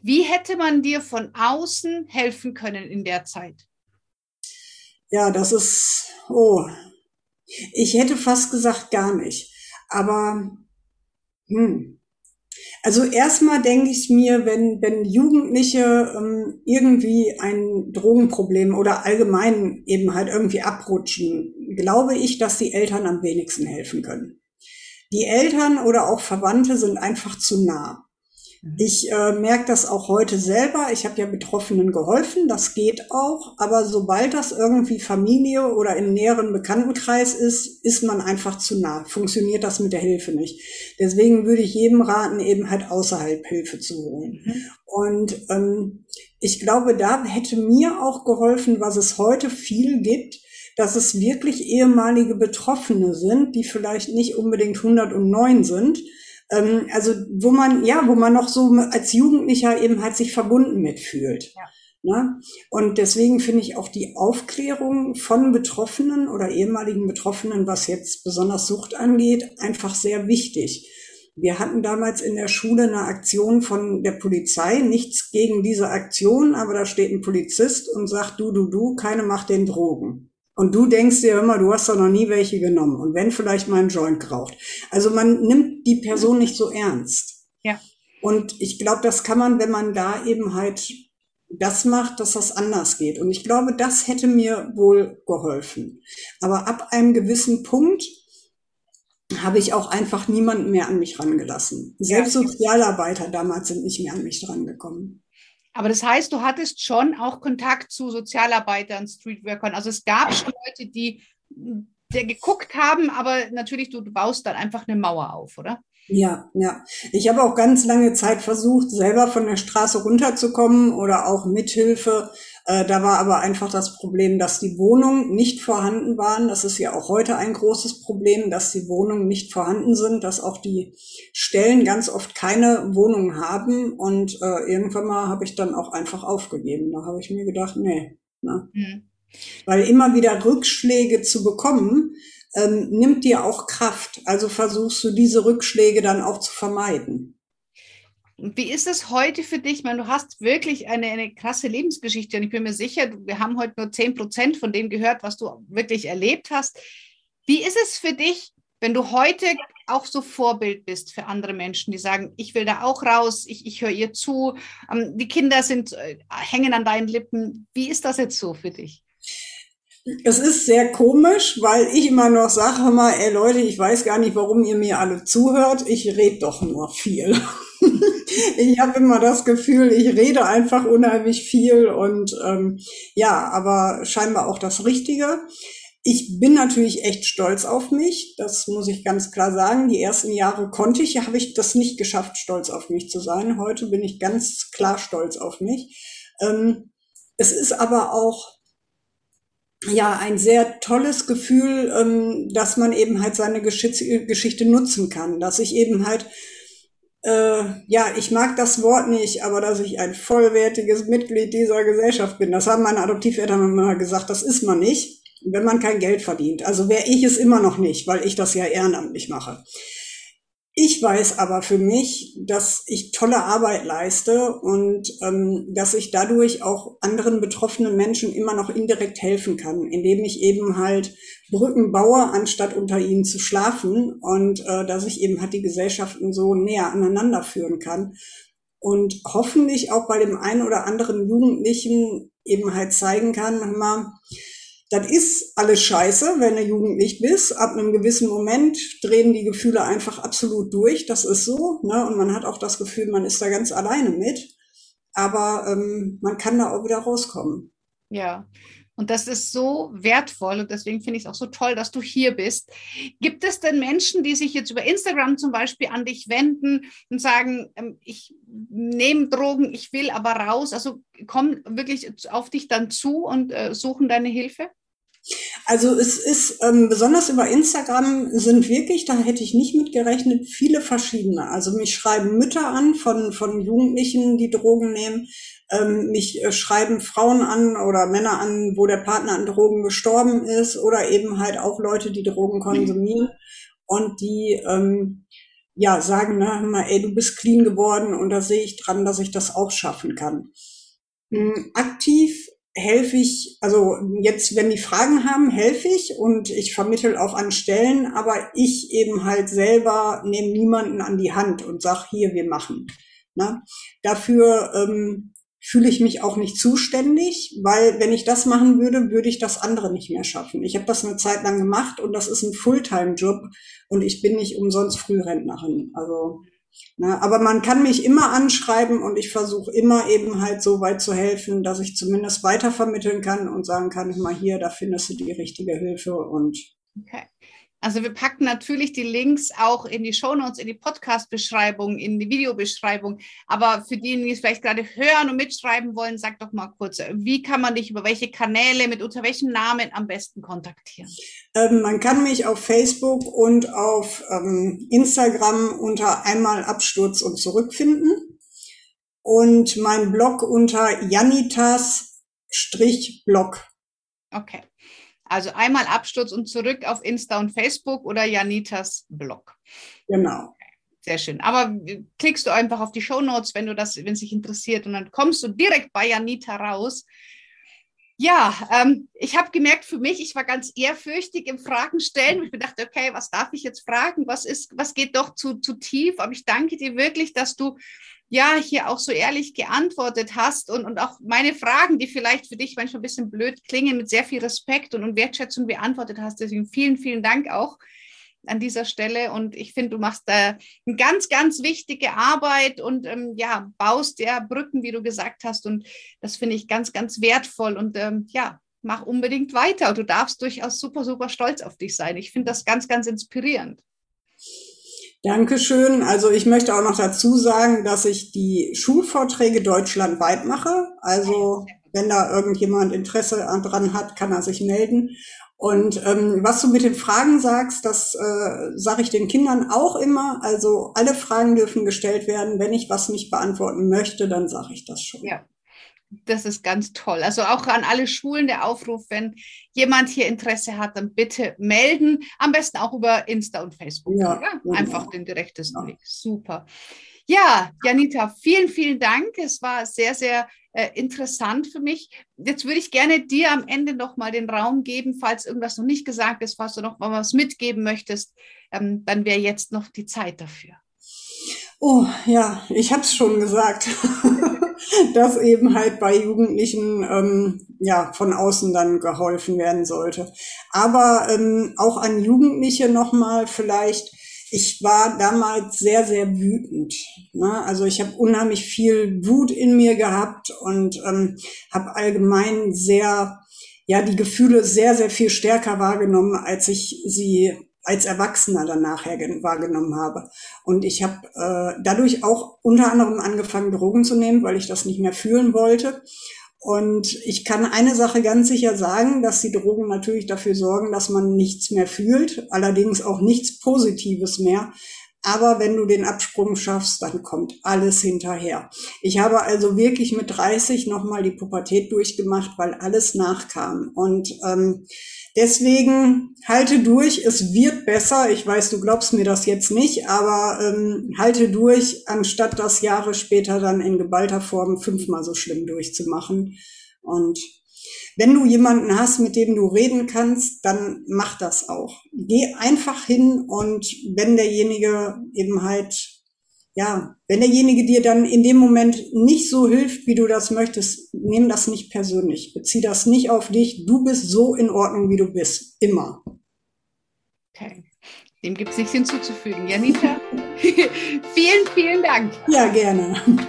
Wie hätte man dir von außen helfen können in der Zeit? Ja, das ist, oh, ich hätte fast gesagt gar nicht. Aber, hm, also erstmal denke ich mir, wenn, wenn Jugendliche ähm, irgendwie ein Drogenproblem oder allgemein eben halt irgendwie abrutschen, glaube ich, dass die Eltern am wenigsten helfen können. Die Eltern oder auch Verwandte sind einfach zu nah. Mhm. Ich äh, merke das auch heute selber. Ich habe ja Betroffenen geholfen, das geht auch. Aber sobald das irgendwie Familie oder im näheren Bekanntenkreis ist, ist man einfach zu nah. Funktioniert das mit der Hilfe nicht. Deswegen würde ich jedem raten, eben halt außerhalb Hilfe zu holen. Mhm. Und ähm, ich glaube, da hätte mir auch geholfen, was es heute viel gibt, dass es wirklich ehemalige Betroffene sind, die vielleicht nicht unbedingt 109 sind, ähm, also wo man, ja, wo man noch so als Jugendlicher eben halt sich verbunden mitfühlt. Ja. Ne? Und deswegen finde ich auch die Aufklärung von Betroffenen oder ehemaligen Betroffenen, was jetzt besonders Sucht angeht, einfach sehr wichtig. Wir hatten damals in der Schule eine Aktion von der Polizei, nichts gegen diese Aktion, aber da steht ein Polizist und sagt, du, du, du, keine macht den Drogen. Und du denkst dir immer, du hast doch noch nie welche genommen. Und wenn vielleicht mal ein Joint geraucht. Also man nimmt die Person nicht so ernst. Ja. Und ich glaube, das kann man, wenn man da eben halt das macht, dass das anders geht. Und ich glaube, das hätte mir wohl geholfen. Aber ab einem gewissen Punkt habe ich auch einfach niemanden mehr an mich rangelassen. Selbst Sozialarbeiter damals sind nicht mehr an mich drangekommen. Aber das heißt, du hattest schon auch Kontakt zu Sozialarbeitern, Streetworkern. Also es gab schon Leute, die, die geguckt haben, aber natürlich, du, du baust dann einfach eine Mauer auf, oder? Ja, ja. Ich habe auch ganz lange Zeit versucht, selber von der Straße runterzukommen oder auch mithilfe. Äh, da war aber einfach das Problem, dass die Wohnungen nicht vorhanden waren. Das ist ja auch heute ein großes Problem, dass die Wohnungen nicht vorhanden sind, dass auch die Stellen ganz oft keine Wohnungen haben. Und äh, irgendwann mal habe ich dann auch einfach aufgegeben. Da habe ich mir gedacht, nee. Ne? Mhm. Weil immer wieder Rückschläge zu bekommen, ähm, nimmt dir auch Kraft. Also versuchst du diese Rückschläge dann auch zu vermeiden. Wie ist es heute für dich? Ich meine, du hast wirklich eine, eine krasse Lebensgeschichte und ich bin mir sicher, wir haben heute nur 10 Prozent von dem gehört, was du wirklich erlebt hast. Wie ist es für dich, wenn du heute auch so Vorbild bist für andere Menschen, die sagen, ich will da auch raus, ich, ich höre ihr zu, ähm, die Kinder sind, äh, hängen an deinen Lippen. Wie ist das jetzt so für dich? Es ist sehr komisch, weil ich immer noch sage, mal, ey Leute, ich weiß gar nicht, warum ihr mir alle zuhört. Ich rede doch nur viel. ich habe immer das Gefühl, ich rede einfach unheimlich viel und ähm, ja, aber scheinbar auch das Richtige. Ich bin natürlich echt stolz auf mich, das muss ich ganz klar sagen. Die ersten Jahre konnte ich, habe ich das nicht geschafft, stolz auf mich zu sein. Heute bin ich ganz klar stolz auf mich. Ähm, es ist aber auch ja ein sehr tolles Gefühl, ähm, dass man eben halt seine Geschichte, Geschichte nutzen kann, dass ich eben halt äh, ja, ich mag das Wort nicht, aber dass ich ein vollwertiges Mitglied dieser Gesellschaft bin. Das haben meine Adoptiveltern immer gesagt, das ist man nicht, wenn man kein Geld verdient. Also wäre ich es immer noch nicht, weil ich das ja ehrenamtlich mache. Ich weiß aber für mich, dass ich tolle Arbeit leiste und ähm, dass ich dadurch auch anderen betroffenen Menschen immer noch indirekt helfen kann, indem ich eben halt Brücken baue, anstatt unter ihnen zu schlafen und äh, dass ich eben halt die Gesellschaften so näher aneinander führen kann und hoffentlich auch bei dem einen oder anderen Jugendlichen eben halt zeigen kann, mal, das ist alles scheiße, wenn du jugendlich bist. Ab einem gewissen Moment drehen die Gefühle einfach absolut durch. Das ist so. Ne? Und man hat auch das Gefühl, man ist da ganz alleine mit. Aber ähm, man kann da auch wieder rauskommen. Ja. Und das ist so wertvoll und deswegen finde ich es auch so toll, dass du hier bist. Gibt es denn Menschen, die sich jetzt über Instagram zum Beispiel an dich wenden und sagen, ähm, ich nehme Drogen, ich will aber raus? Also kommen wirklich auf dich dann zu und äh, suchen deine Hilfe? Also es ist ähm, besonders über Instagram sind wirklich, da hätte ich nicht mit gerechnet, viele verschiedene. Also mich schreiben Mütter an von, von Jugendlichen, die Drogen nehmen. Ähm, mich äh, schreiben Frauen an oder Männer an, wo der Partner an Drogen gestorben ist oder eben halt auch Leute, die Drogen konsumieren und die ähm, ja sagen, na, hör mal, ey, du bist clean geworden und da sehe ich dran, dass ich das auch schaffen kann. Ähm, aktiv helfe ich, also jetzt, wenn die Fragen haben, helfe ich und ich vermittel auch an Stellen, aber ich eben halt selber nehme niemanden an die Hand und sag hier, wir machen. Ne? Dafür ähm, fühle ich mich auch nicht zuständig, weil wenn ich das machen würde, würde ich das andere nicht mehr schaffen. Ich habe das eine Zeit lang gemacht und das ist ein Fulltime-Job und ich bin nicht umsonst Frührentnerin. Also Ne? Aber man kann mich immer anschreiben und ich versuche immer eben halt so weit zu helfen, dass ich zumindest weitervermitteln kann und sagen kann, mal hier, da findest du die richtige Hilfe und okay. Also wir packen natürlich die Links auch in die Shownotes, in die Podcast-Beschreibung, in die Videobeschreibung. Aber für diejenigen, die es vielleicht gerade hören und mitschreiben wollen, sag doch mal kurz, wie kann man dich über welche Kanäle, mit unter welchem Namen am besten kontaktieren? Ähm, man kann mich auf Facebook und auf ähm, Instagram unter einmal Absturz und zurückfinden. Und mein Blog unter Janitas-Blog. Okay. Also einmal Absturz und zurück auf Insta und Facebook oder Janitas Blog. Genau. Sehr schön. Aber klickst du einfach auf die Show Notes, wenn du das, wenn es dich interessiert, und dann kommst du direkt bei Janita raus. Ja, ähm, ich habe gemerkt für mich, ich war ganz ehrfürchtig im Fragen stellen. Ich dachte, okay, was darf ich jetzt fragen? Was ist, was geht doch zu, zu tief? Aber ich danke dir wirklich, dass du ja hier auch so ehrlich geantwortet hast und, und auch meine Fragen, die vielleicht für dich manchmal ein bisschen blöd klingen, mit sehr viel Respekt und, und Wertschätzung beantwortet hast. Deswegen vielen, vielen Dank auch. An dieser Stelle. Und ich finde, du machst da eine ganz, ganz wichtige Arbeit und ähm, ja, baust ja Brücken, wie du gesagt hast. Und das finde ich ganz, ganz wertvoll. Und ähm, ja, mach unbedingt weiter. Du darfst durchaus super, super stolz auf dich sein. Ich finde das ganz, ganz inspirierend. Dankeschön. Also ich möchte auch noch dazu sagen, dass ich die Schulvorträge deutschlandweit mache. Also wenn da irgendjemand Interesse dran hat, kann er sich melden. Und ähm, was du mit den Fragen sagst, das äh, sage ich den Kindern auch immer. Also alle Fragen dürfen gestellt werden. Wenn ich was nicht beantworten möchte, dann sage ich das schon. Ja, das ist ganz toll. Also auch an alle Schulen der Aufruf, wenn jemand hier Interesse hat, dann bitte melden. Am besten auch über Insta und Facebook. Ja, ja? Einfach den direktesten ja. Weg. Super. Ja, Janita, vielen, vielen Dank. Es war sehr, sehr äh, interessant für mich. Jetzt würde ich gerne dir am Ende noch mal den Raum geben, falls irgendwas noch nicht gesagt ist, falls du noch mal was mitgeben möchtest, ähm, dann wäre jetzt noch die Zeit dafür. Oh ja, ich habe es schon gesagt, dass eben halt bei Jugendlichen ähm, ja von außen dann geholfen werden sollte. Aber ähm, auch an Jugendliche noch mal vielleicht ich war damals sehr, sehr wütend. Ne? Also ich habe unheimlich viel Wut in mir gehabt und ähm, habe allgemein sehr, ja, die Gefühle sehr, sehr viel stärker wahrgenommen, als ich sie als Erwachsener dann nachher wahrgenommen habe. Und ich habe äh, dadurch auch unter anderem angefangen, Drogen zu nehmen, weil ich das nicht mehr fühlen wollte. Und ich kann eine Sache ganz sicher sagen, dass die Drogen natürlich dafür sorgen, dass man nichts mehr fühlt, allerdings auch nichts Positives mehr. Aber wenn du den Absprung schaffst, dann kommt alles hinterher. Ich habe also wirklich mit 30 nochmal die Pubertät durchgemacht, weil alles nachkam. Und ähm, Deswegen halte durch, es wird besser. Ich weiß, du glaubst mir das jetzt nicht, aber ähm, halte durch, anstatt das Jahre später dann in geballter Form fünfmal so schlimm durchzumachen. Und wenn du jemanden hast, mit dem du reden kannst, dann mach das auch. Geh einfach hin und wenn derjenige eben halt ja, wenn derjenige dir dann in dem Moment nicht so hilft, wie du das möchtest, nimm das nicht persönlich. Bezieh das nicht auf dich. Du bist so in Ordnung, wie du bist. Immer. Okay. Dem gibt es nichts hinzuzufügen. Janita, vielen, vielen Dank. Ja, gerne.